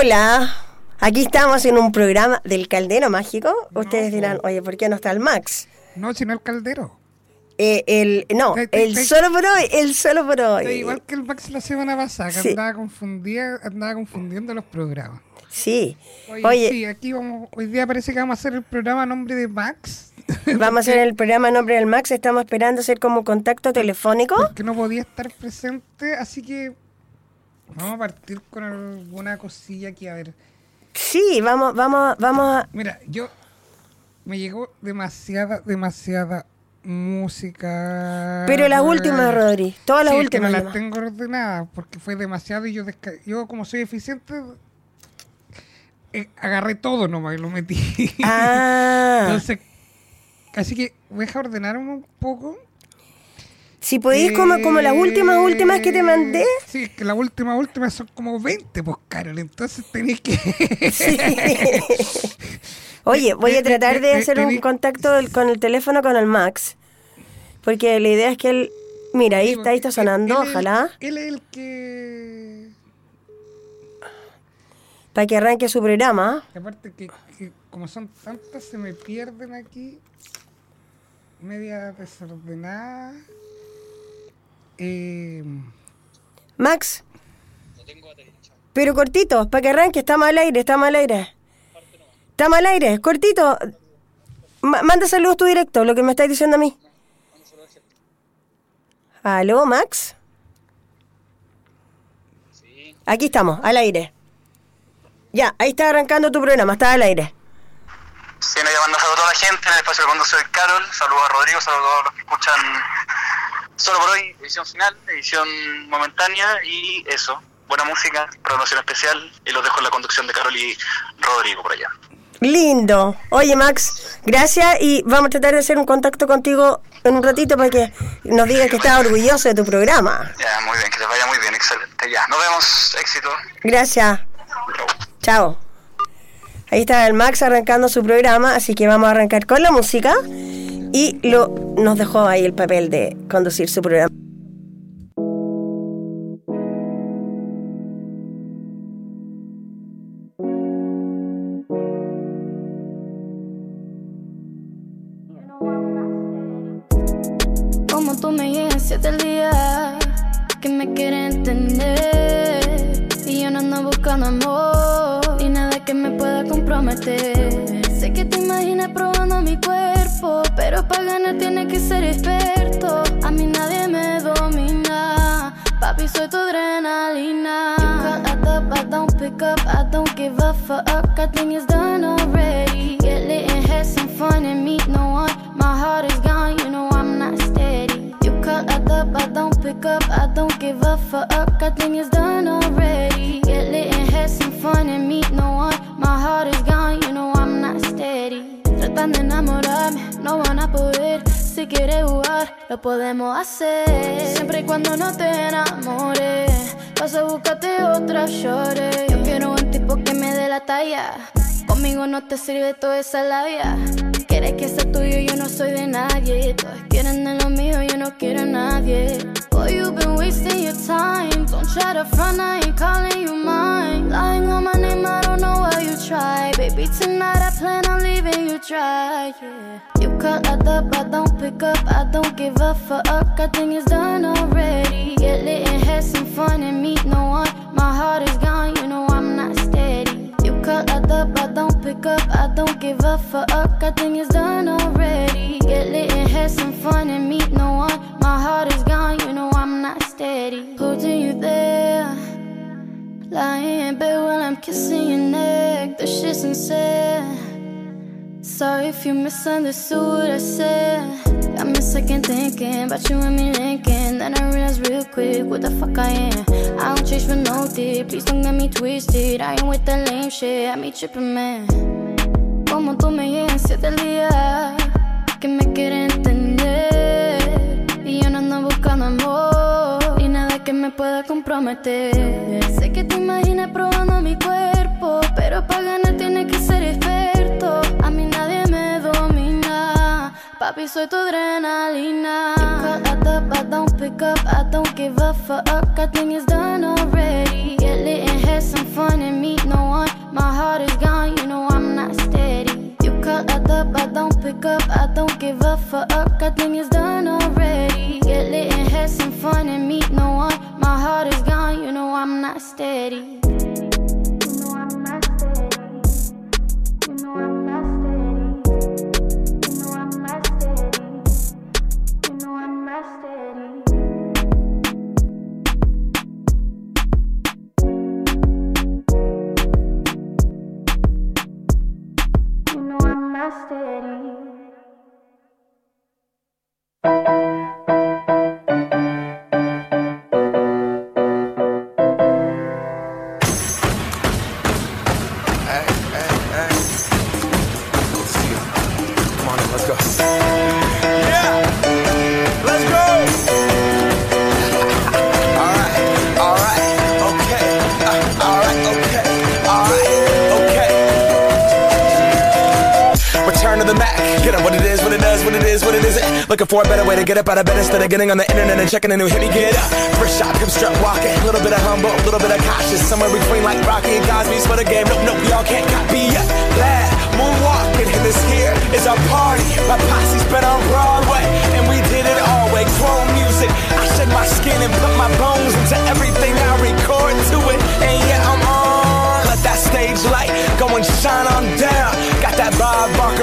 Hola, aquí estamos en un programa del Caldero Mágico. Ustedes dirán, oye, ¿por qué no está el Max? No, sino el caldero. Eh, el, no, Te- te- el te- solo por hoy, el solo por hoy. igual que el Max la semana pasada, que Sí. andaba, confundiendo los programas. Sí. Oye, Oye, sí, aquí vamos, hoy día parece que vamos a hacer el programa a nombre de Max, vamos a hacer el programa en nombre del Max. Estamos esperando hacer como contacto telefónico. que no podía estar presente, así que vamos a partir con alguna cosilla aquí, a ver. Sí, vamos, vamos, vamos a... Mira, yo me llegó demasiada, demasiada música. Pero las últimas, Rodri. Todas las Sí, es que últimas. no las tengo ordenadas porque fue demasiado y yo, desca- yo como soy eficiente, eh, agarré todo nomás y lo metí. Ah, Entonces, así que voy a ordenar un poco. Si podéis como, como las últimas, últimas que te mandé. Sí, es que las últimas, últimas son como 20, pues, Carol. Entonces tenéis que... Sí. Oye, voy a tratar de hacer un contacto con el teléfono con el Max. Porque la idea es que él. Mira, ahí está, ahí está sonando, Él ojalá. Él es el que... Para que arranque su programa. aparte que, que como son tantas, se me pierden aquí. Media desordenada. Eh, Max. Pero cortito, para que arranque, estamos al aire, estamos al aire. Estamos al aire, cortito. Ma- manda saludos tú directo, lo que me estás diciendo a mí. ¿Aló, Max? Aquí estamos, al aire. Ya, ahí está arrancando tu programa, está al aire. Sí, no, llamando saludos a toda la gente en el espacio de cuando soy Carol, saludos a Rodrigo, saludos a los que escuchan solo por hoy, edición final, edición momentánea y eso, buena música, programación especial y los dejo en la conducción de Carol y Rodrigo por allá. Lindo. Oye, Max, gracias y vamos a tratar de hacer un contacto contigo en un ratito para que nos digas que estás orgulloso de tu programa. Ya, muy bien, que les vaya muy bien, excelente. Ya, nos vemos, éxito. Gracias. Chao. Ahí está el Max arrancando su programa, así que vamos a arrancar con la música. Y lo, nos dejó ahí el papel de conducir su programa. Como tú me que me quiere entender y yo no ando buscando amor pueda comprometer. Sé que te imaginas probando mi cuerpo, pero para ganar tienes que ser experto. A mí nadie me domina, papi soy tu adrenalina. You call at up, I don't pick up, I don't give a fuck. I think it's done already. Get lit and have some fun and meet no one. My heart is gone, you know I'm not steady. You call at up, I don't pick up, I don't give a fuck. I think it's done already. Si quieres jugar, lo podemos hacer. Siempre y cuando no te enamores, vas a buscarte otra shorty. Yo quiero un tipo que me dé la talla. Conmigo no te sirve toda esa labia. Quieres que sea tuyo, yo no soy de nadie. Todos quieren de lo mío, yo no quiero a nadie. Boy, you've been wasting your time. Don't try to front, I ain't calling you mine. Lying on my name, I don't know why you try. Baby, tonight I plan on leaving you dry. Yeah. You call up, I don't pick up, I don't give a fuck. I think it's done already. Get lit and have some fun and meet no one. My heart is gone, you know I'm not You call up, I don't pick up, I don't give a fuck. I think it's done already. Get lit and have some fun and meet no one. My heart is gone, you know I'm not steady. Holding you there. Lying in bed while I'm kissing your neck. This shit's insane. Sorry if you misunderstood what I said. Got me second thinking about you and me linking. Then I realized real quick what the fuck I am. I don't chase for no dick. Please don't get me twisted. I ain't with that lame shit. I me tripping, man. Como tú me llegas siete el día que me quiere entender. Y yo no ando buscando amor y nada que me pueda comprometer. Sé que te imaginas probando papi, soy tu adrenalina. Tick at the I don't pick up, I don't give a fuck. I think it's done already. Get lit and have some fun and meet no one. My heart is gone, you know I'm not steady. You cut at the I don't pick up, I don't give a fuck. I think it's done already. Get lit and have some fun and meet no one. My heart is gone, you know I'm not steady. stay instead of getting on the internet and checking a new hit. Me get up, first shot, hip strut walking. A little bit of humble, a little bit of cautious. Somewhere between like Rocky and Cosby's for the game. Nope, nope, y'all can't copy yet. Glad moonwalking, and this here is our party. My posse's been on Broadway,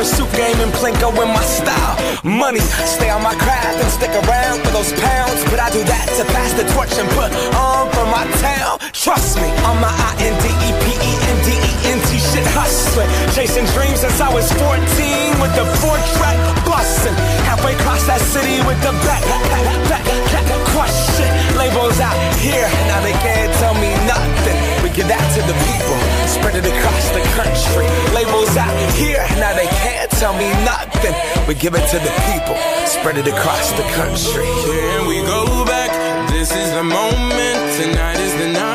suit game and Plinko in my style money. Stay on my craft and stick around for those pounds. But I do that to pass the torch and put on for my town. Trust me, on my Shit hustling. Chasing dreams since I was 14 with the four track busting. Halfway across that city with the back, back, back, back, crush. Labels out here, now they can't tell me nothing. We give that to the people, spread it across the country. Labels out here, now they can't tell me nothing. We give it to the people, spread it across the country. Can we go back? This is the moment. Tonight is the night.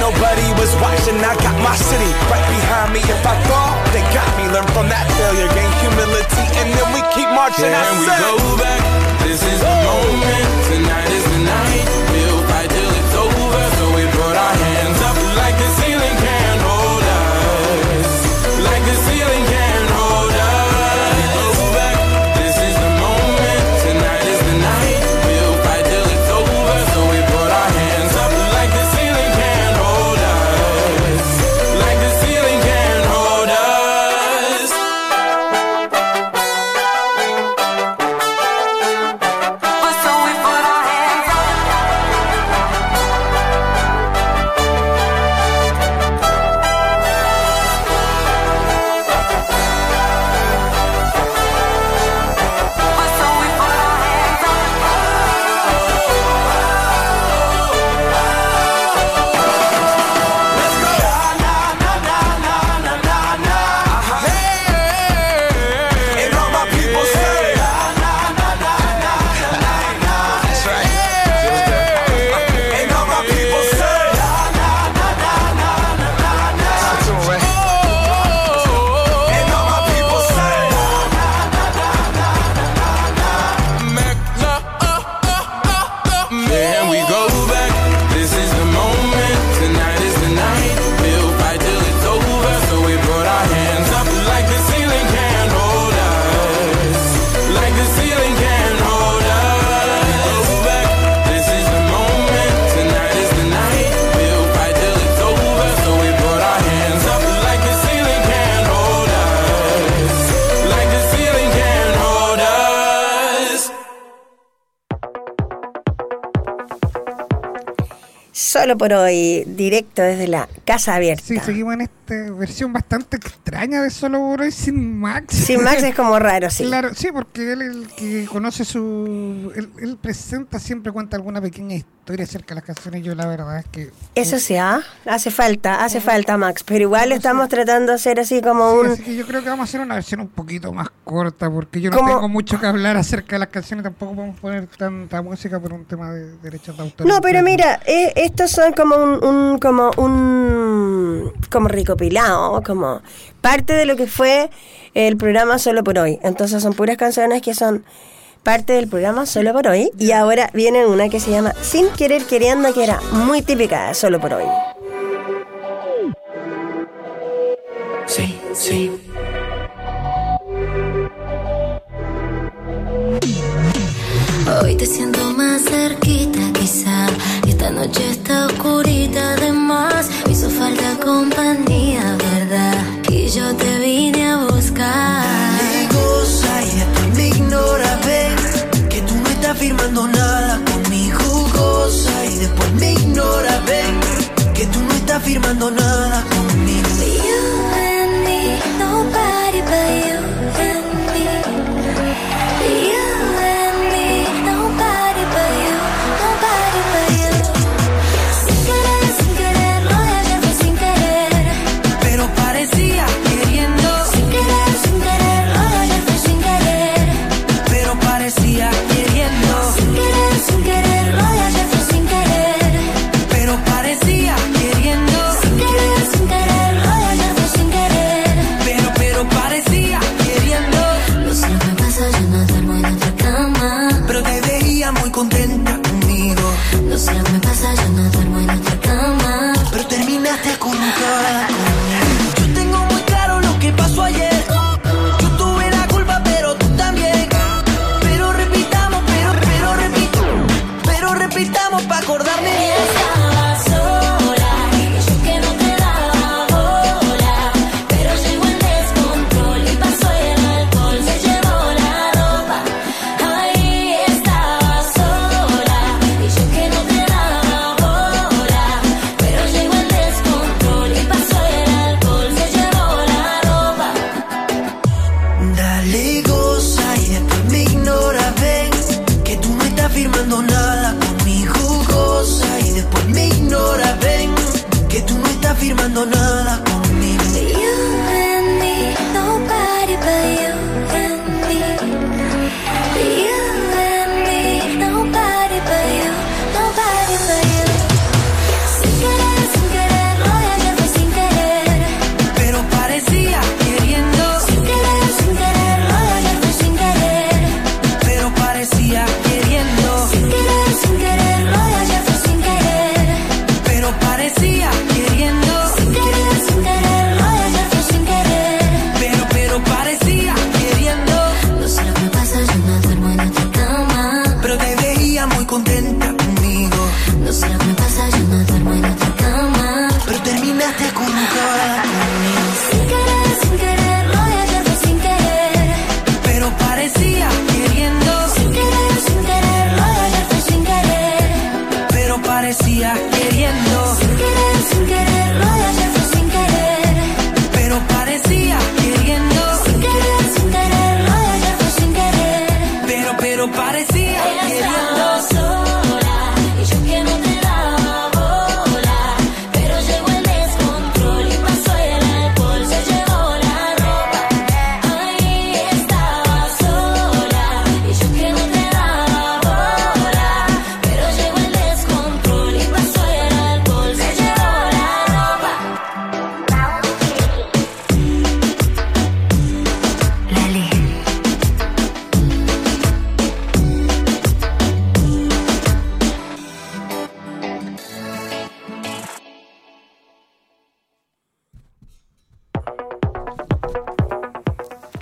nobody was watching. I got my city right behind me. If I fall, they got me. Learn from that failure, gain humility, and then we keep marching. I Can we said- go back? This is the moment. Tonight is the night. We'll fight till Por hoy, directo desde la Casa Abierta. Sí, seguimos en esta versión bastante extraña de Solo por hoy sin Max. Sin Max es como raro, sí. Claro, sí, porque él el que conoce su... Él, él presenta, siempre cuenta alguna pequeña historia acerca de las canciones. Yo la verdad es que... Eso sí, ¿ah? hace falta, hace falta Max, pero igual No, estamos tratando de hacer así como Sí, un... así que yo creo que vamos a hacer una versión un poquito más corta porque yo no tengo mucho que hablar acerca de las canciones. Tampoco podemos poner tanta música por un tema de derechos de autor. No, pero mira, eh, estos son como un, un- como un como recopilado, como parte de lo que fue el programa Solo por hoy. Entonces son puras canciones que son parte del programa Solo por hoy y ahora viene una que se llama Sin querer queriendo que era muy típica de Solo por hoy. Sí, sí. Hoy te siento más cerquita quizá Esta noche está oscurita además Me hizo falta compañía, ¿verdad? Y yo te vine a buscar estás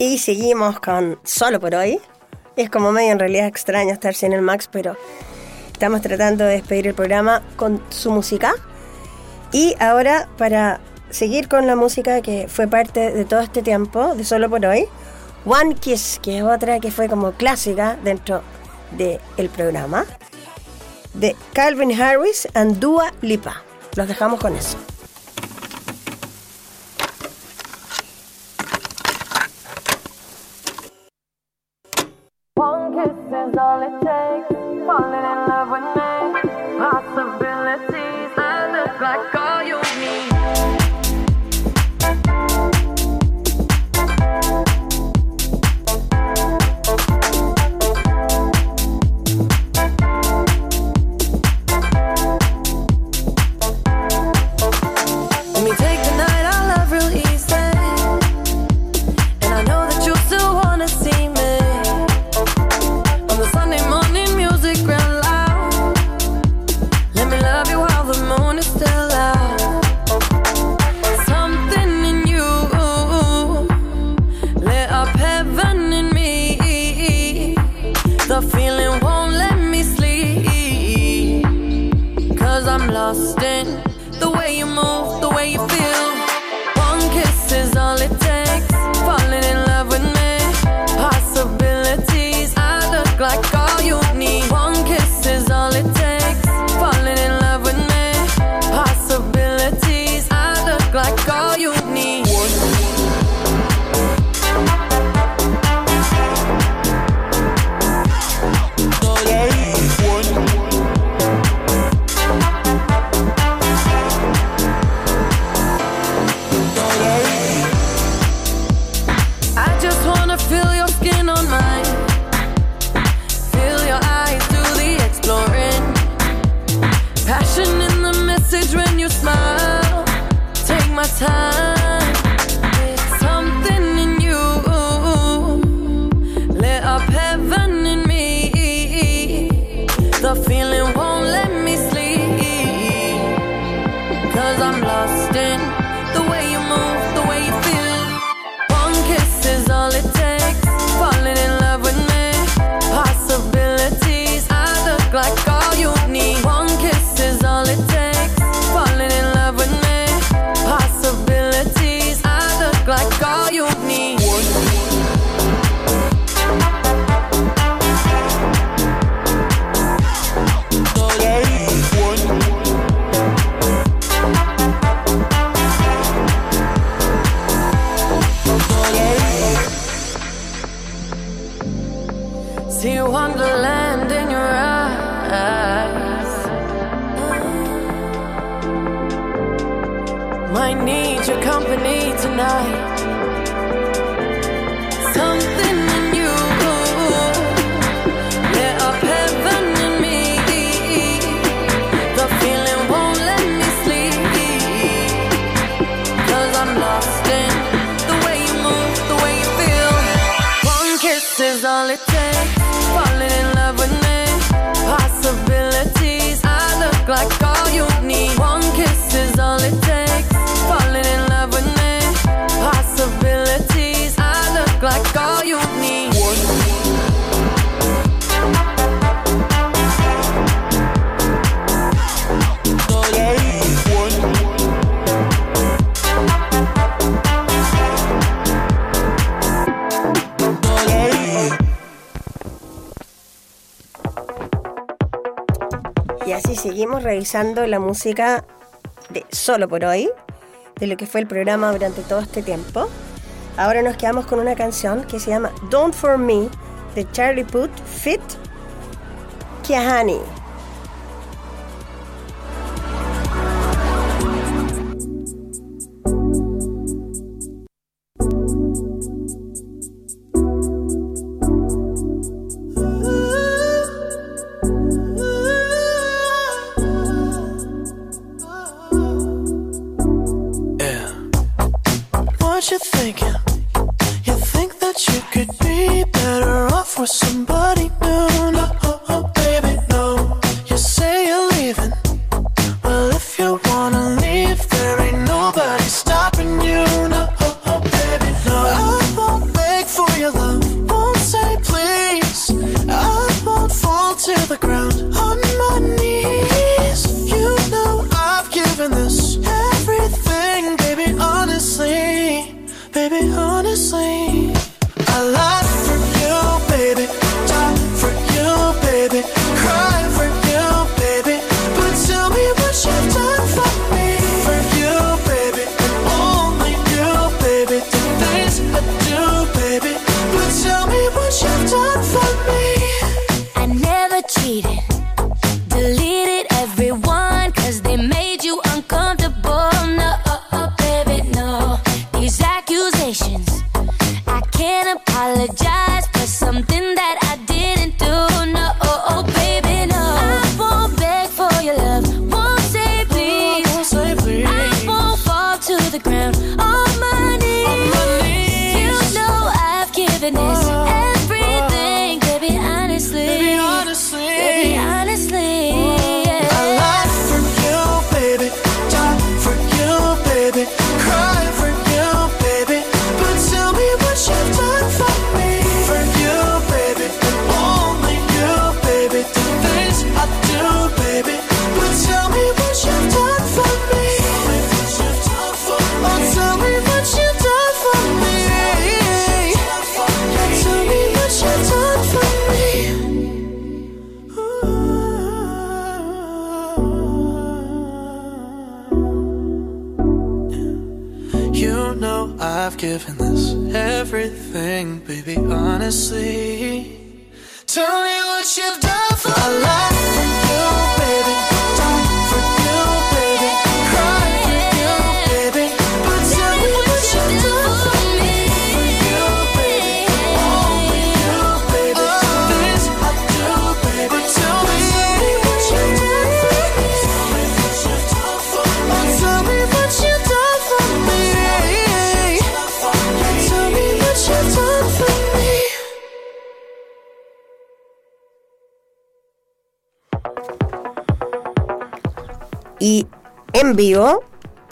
y seguimos con Solo por hoy. Es como medio en realidad extraño estar sin el Max, pero estamos tratando de despedir el programa con su música. Y ahora para seguir con la música que fue parte de todo este tiempo, de Solo por hoy, One Kiss, que es otra que fue como clásica dentro del de programa, de Calvin Harris and Dua Lipa. Los dejamos con eso. day. I'm lost in the way you move, the way you feel. wonderland in your eyes. Might need your company tonight. like God. seguimos revisando la música de solo por hoy, de lo que fue el programa durante todo este tiempo. Ahora nos quedamos con una canción que se llama Don't For Me de Charlie Puth Fit Kiahani.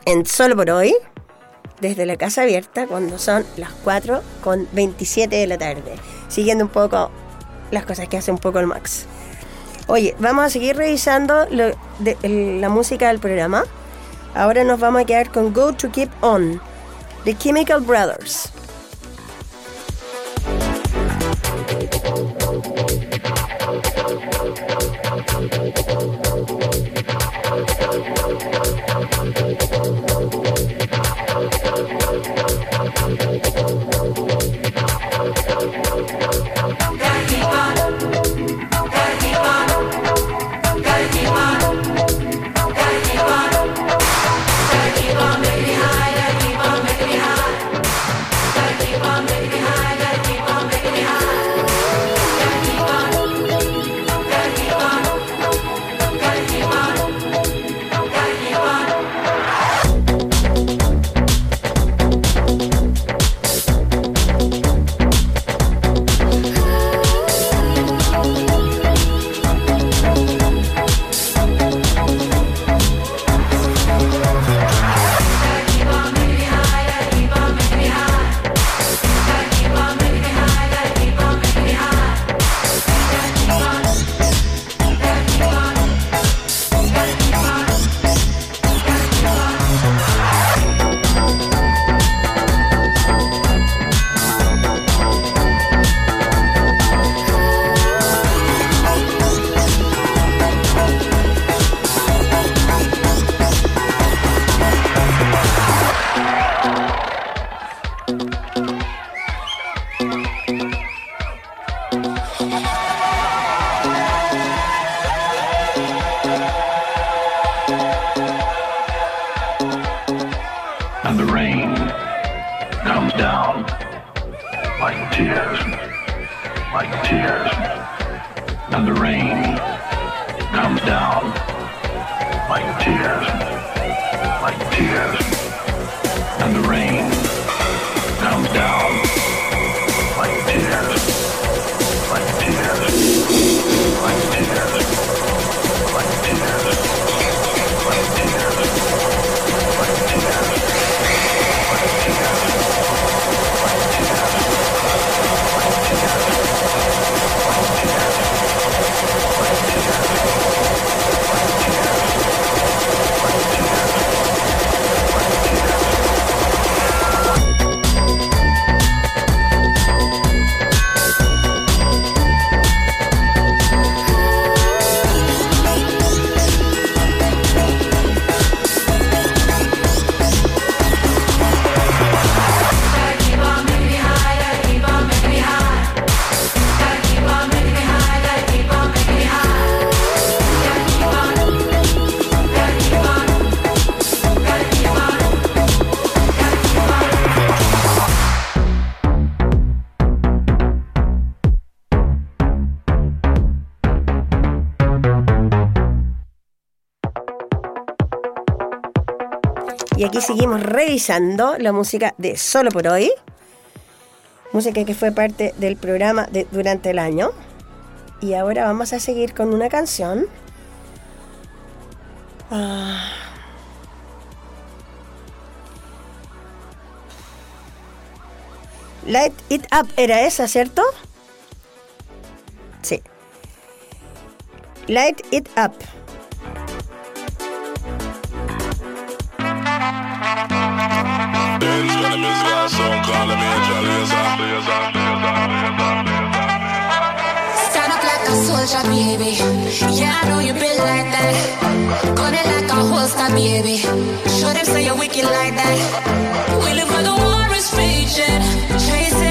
en Solo por hoy, desde la Casa Abierta, cuando son las 4 con 27 de la tarde, siguiendo un poco las cosas que hace un poco el Max. Oye, vamos a seguir revisando la música del programa. Ahora nos vamos a quedar con Go to Keep On, The Chemical Brothers. down like tears, like tears. And the rain comes down like tears, like tears. And the rain comes down. Seguimos revisando la música de Solo por hoy. Música que fue parte del programa de durante el año. Y ahora vamos a seguir con una canción. Ah. Light It Up era esa, ¿cierto? Sí. Light It Up. Baby. Show them say you're wicked like that. We live where the war is raging, chasing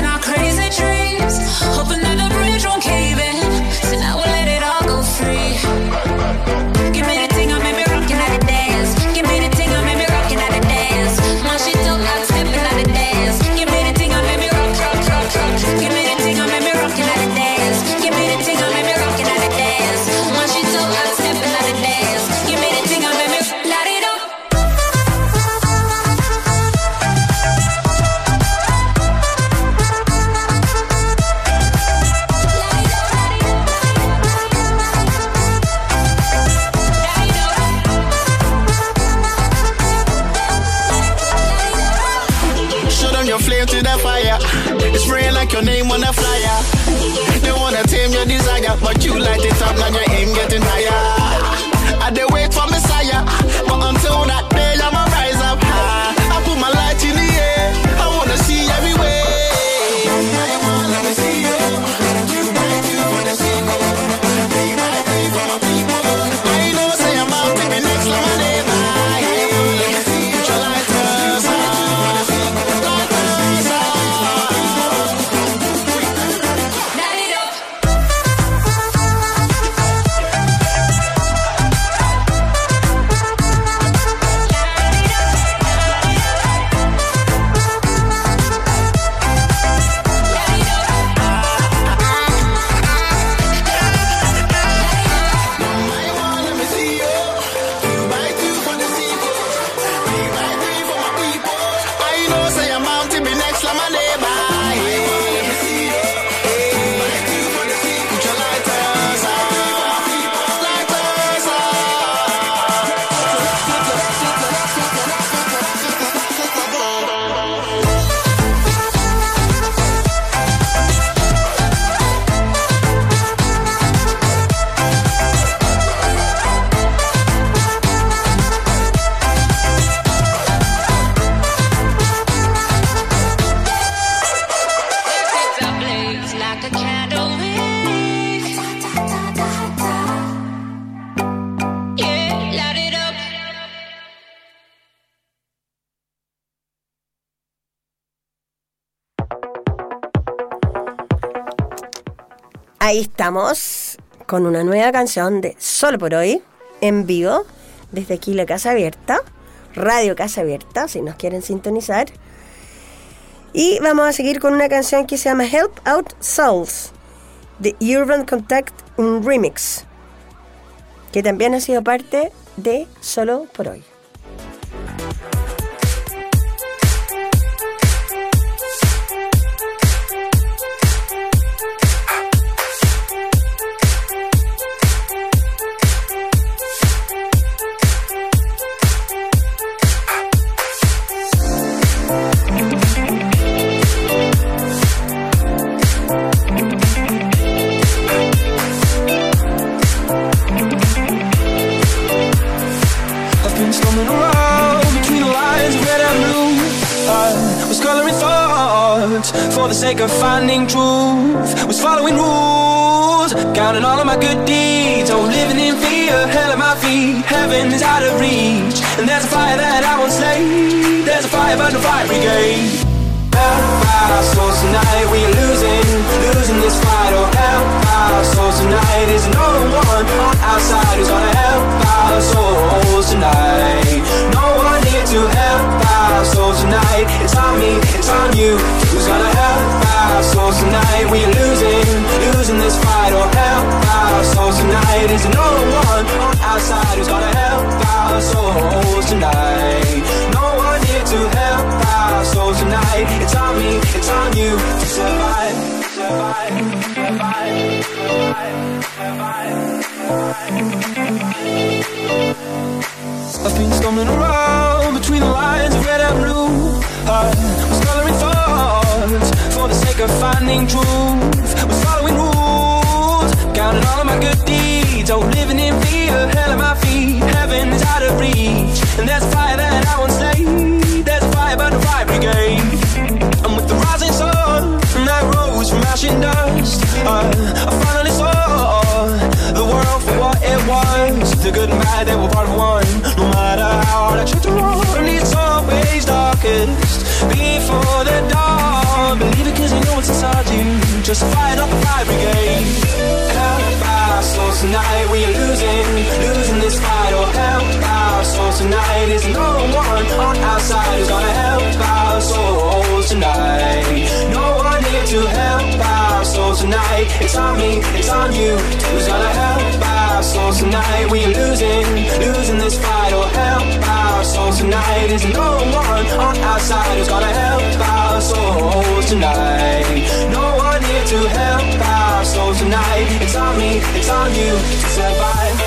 Ahí estamos con una nueva canción de Solo por hoy, en vivo, desde aquí la Casa Abierta, Radio Casa Abierta, si nos quieren sintonizar. Y vamos a seguir con una canción que se llama Help Out Souls, de Urban Contact, un remix, que también ha sido parte de Solo por hoy. Sake of finding truth. Was following rules, counting all of my good deeds. Oh, living in fear, hell at my feet. Heaven is out of reach, and there's a fire that I won't slay. There's a fire, but no fire brigade. Help our souls tonight, we are losing, losing this fight. Oh, help our souls tonight. Is no one on our side who's gonna help our souls tonight. No one here to help our souls tonight. It's on me, it's on you. Souls tonight? We are losing, losing this fight. Oh, or help our souls tonight. Is no one on our side who's gonna help our souls of finding truth. Was following rules, counting all of my good deeds. Oh, living in fear, hell at my feet. Heaven is out of reach, and there's fire that I won't slay. There's fire by the fire brigade. And with the rising sun, I rose from ash and dust. I, I finally saw the world for what it was. The good and bad, they were part of one. No matter how hard I try to run, it's always darkest Just fight up the fire brigade. Help our souls tonight, we are losing, losing this fight. Oh, help our souls tonight. Is no one on our side who's gonna help our souls tonight. No one here to help our souls tonight. It's on me, it's on you. Who's gonna help our souls tonight? We are losing, losing this fight. Oh, help our souls tonight. Is no one on our side who's gonna help our souls tonight. No to help our souls tonight. It's on me, it's on you to survive. survive,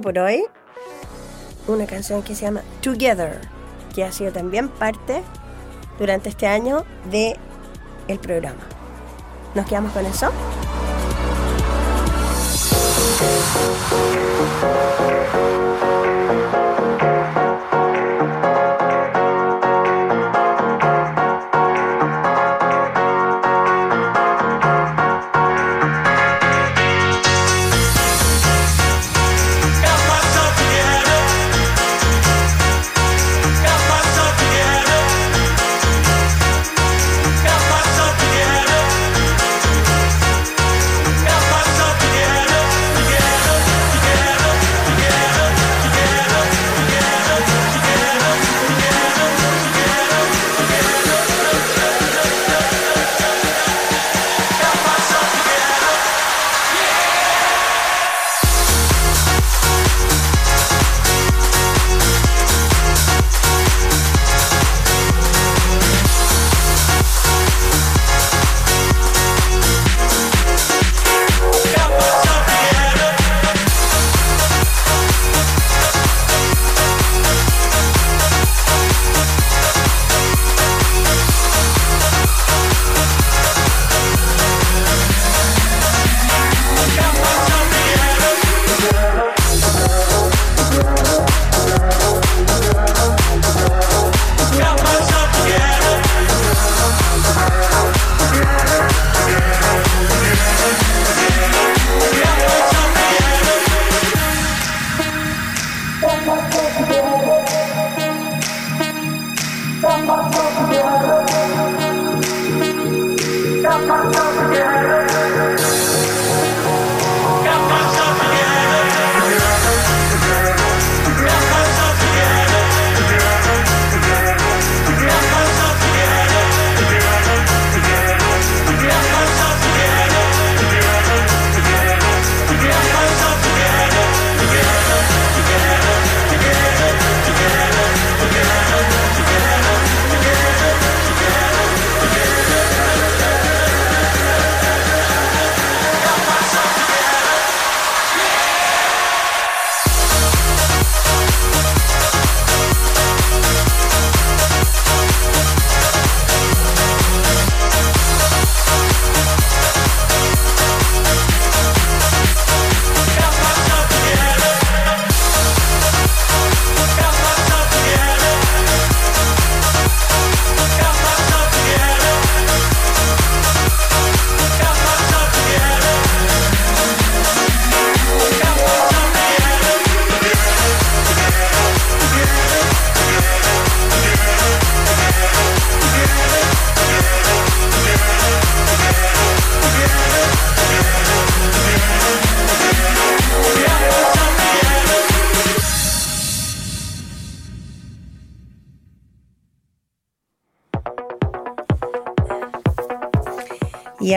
por hoy una canción que se llama Together, que ha sido también parte durante este año de el programa. ¿Nos quedamos con eso?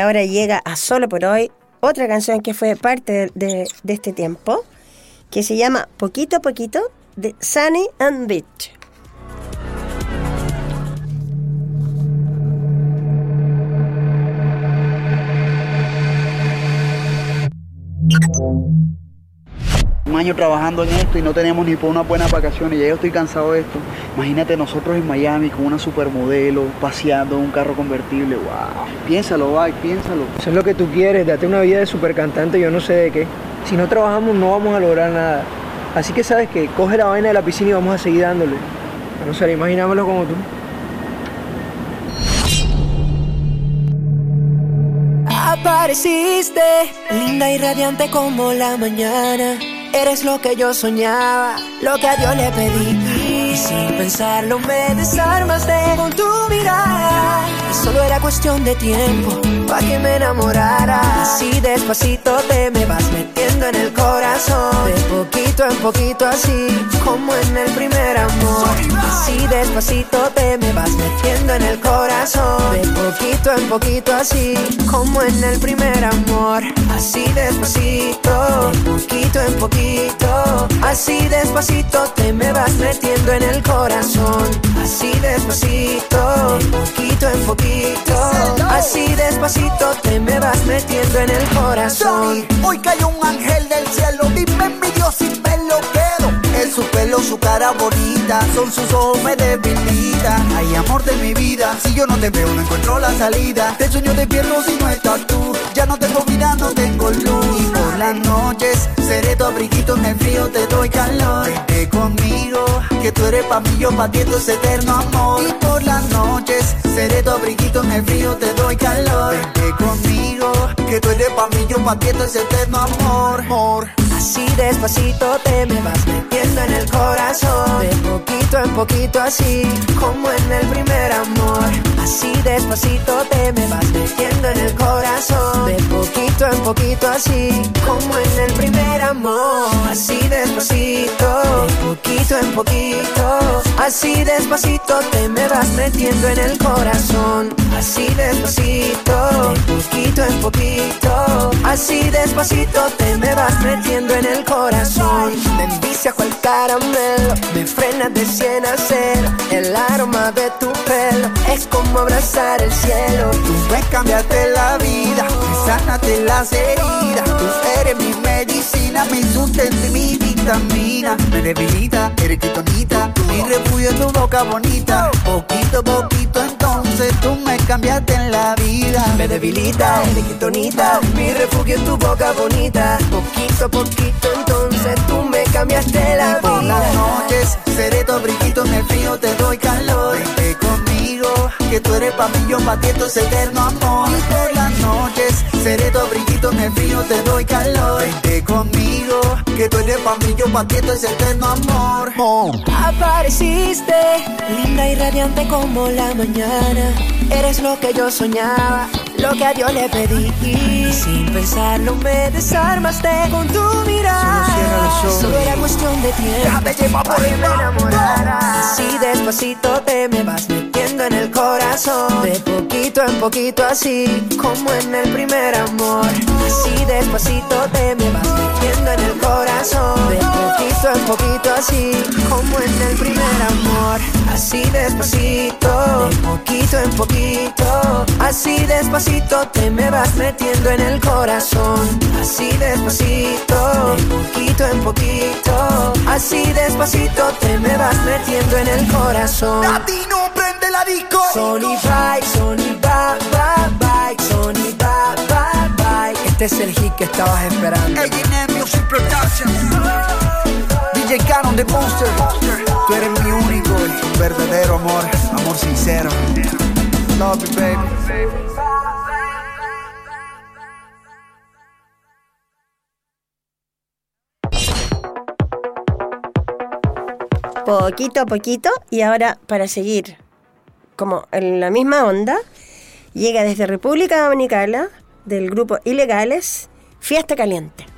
Ahora llega a Solo por hoy otra canción que fue parte de, este tiempo, que se llama Poquito a Poquito de Sunny and Beach. Trabajando en esto y no tenemos ni por unas buenas vacaciones. Ya yo estoy cansado de esto. Imagínate nosotros en Miami con una supermodelo, paseando en un carro convertible. ¡Wow! Piénsalo, Mike, piénsalo. Eso es lo que tú quieres, date una vida de supercantante, yo no sé de qué. Si no trabajamos no vamos a lograr nada. Así que sabes que coge la vaina de la piscina y vamos a seguir dándole. No sé, imaginámoslo como tú. Apareciste, linda y radiante como la mañana. Eres lo que yo soñaba, lo que a Dios le pedí. Y sin pensarlo me desarmaste con tu mirada. Y solo era cuestión de tiempo para que me enamorara. Así despacito te me vas metiendo en el corazón. De poquito en poquito así, como en el primer amor. Así despacito te me vas metiendo en el corazón. De poquito en poquito así, como en el primer amor. Así despacito, de poquito en poquito. Así despacito te me vas metiendo en el corazón. Así despacito, de poquito en poquito. Así despacito te me vas metiendo en el corazón. Hoy cayó un ángel del cielo, dime mi Dios si me lo quedo. Es su pelo, su cara bonita, son sus ojos me debilitan. Ay, amor de mi vida, si yo no te veo no encuentro la salida. Te sueño de pierno si no estás tú, ya no tengo vida, no tengo luz. Y por las noches seré tu abriguito, en el frío te doy calor. Conmigo, que tú eres pa' mí, yo pa' ti es eterno amor. Y por las noches seré tu abriguito, en el frío te doy calor. Vente conmigo, que tú eres pa' mí, yo pa' ti es eterno amor. amor. Así despacito te me vas metiendo en el corazón. De poquito en poquito así, como en el primer amor. Así despacito te me vas metiendo en el corazón. De poquito en poquito así, como en el primer amor. Así despacito, de poquito en poquito. Así despacito te me vas metiendo en el corazón. Así despacito, de poquito en poquito. Así despacito te me vas metiendo en el corazón. Me envicia cual caramelo, me frena de cien a cero. El aroma de tu pelo es como abrazar el cielo. Tú me cambiaste la vida, me sanaste las heridas. Tú eres mi medicina, mi sustento y mi vitamina. Me debilita, eres quitonita, mi refugio en tu boca bonita. Poquito poquito entonces tú me cambiaste en la vida. Me debilita, eres quitonita, mi refugio en tu boca bonita. Poquito poquito entonces tú me cambiaste la Y por las vida. noches seré tu abriguito, en el frío te doy calor. Vente conmigo, que tú eres pa' mí, yo pa' ti esto es eterno amor. Tu abriguito, en el frío te doy calor. Vente conmigo, que tú eres pa' mí, yo pa' ti esto es eterno amor. Apareciste, linda y radiante como la mañana. Eres lo que yo soñaba, lo que a Dios le pedí. Y sin pensarlo me desarmaste con tu mirada. Solo era cuestión de tiempo. Déjame llevar por que el me enamorara. Así despacito te me vas en el corazón. De poquito en poquito así, como en el primer amor. Así despacito te me vas metiendo en el corazón. De poquito en poquito así, como en el primer amor. Así despacito, de poquito en poquito. Así despacito te me vas metiendo en el corazón. Así despacito, de poquito en poquito. Así despacito te me vas metiendo en el corazón. Latino, prende la disco. Sony bye, Sony bye, bye, bye, Sony bye, bye, bye. Este es el hit que estabas esperando. Music Production. DJ Canon de Monster. Tú eres mi único y verdadero amor, amor sincero. Love you, baby. Poquito a poquito. Y ahora, para seguir como en la misma onda, llega desde República Dominicana, del grupo Ilegales, Fiesta Caliente.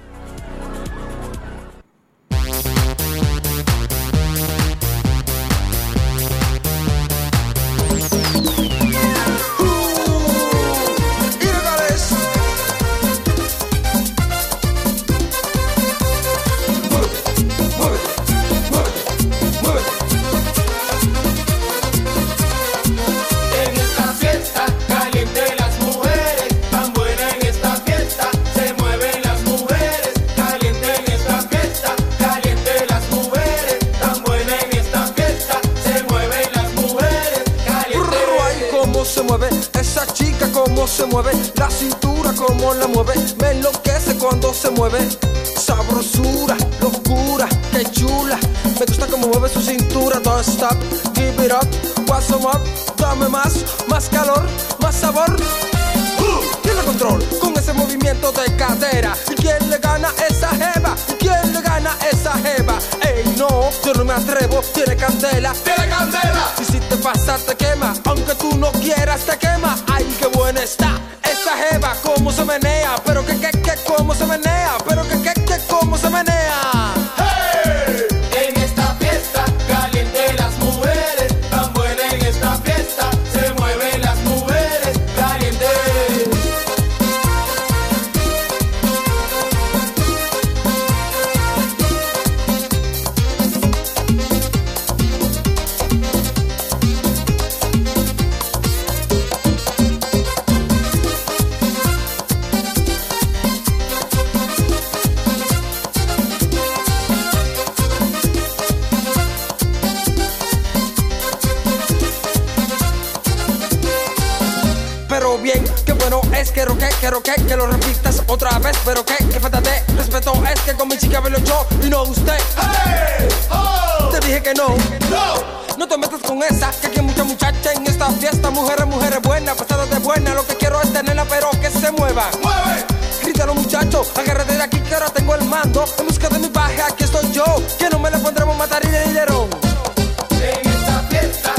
Atrevo. Tiene candela, tiene candela. Y si te pasa, te quema. Pero bien, qué bueno es que roque, que roque, que lo repitas otra vez. Pero que, que falta de respeto es que con mi chica velo yo y no usted. Te dije que no. No. No te metas con esa, que aquí hay mucha muchacha en esta fiesta. Mujeres, mujeres buenas, pasadas de buena. Lo que quiero es tenerla, pero que se mueva. ¡Mueve! Grítalo muchacho, agárrate de aquí que ahora tengo el mando. En busca de mi paje, aquí estoy yo. Que no me le pondremos matar y de dinero. En esta fiesta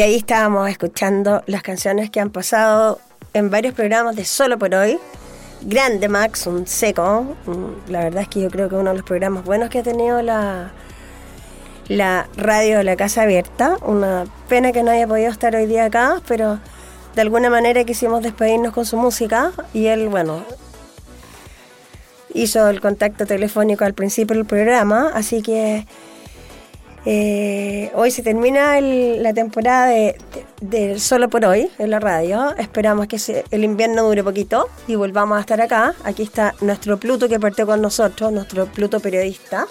Y ahí estábamos escuchando las canciones que han pasado en varios programas de Solo por Hoy. Grande Max, un seco. Mm, La verdad es que yo creo que uno de los programas buenos que ha tenido la, la radio de la Casa Abierta. Una pena que no haya podido estar hoy día acá, pero de alguna manera quisimos despedirnos con su música. Y él, bueno, hizo el contacto telefónico al principio del programa, así que eh, hoy se termina la temporada de, de- de Solo por Hoy en la radio. Esperamos que el invierno dure poquito y volvamos a estar acá. Aquí está nuestro Pluto que partió con nosotros, nuestro Pluto periodista,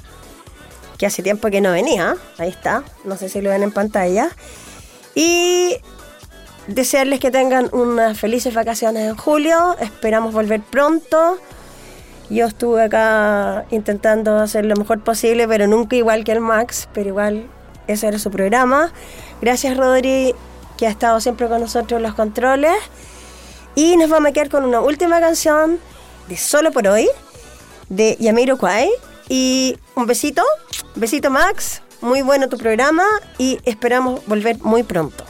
que hace tiempo que no venía. Ahí está, no sé si lo ven en pantalla. Y desearles que tengan unas felices vacaciones en julio. Esperamos volver pronto. Yo estuve acá intentando hacer lo mejor posible, pero nunca igual que el Max, pero igual ese era su programa. Gracias Rodri, que ha estado siempre con nosotros en los controles. Y nos vamos a quedar con una última canción de Solo por hoy, de Yamiro Kwai. Y un besito, besito Max, muy bueno tu programa y esperamos volver muy pronto.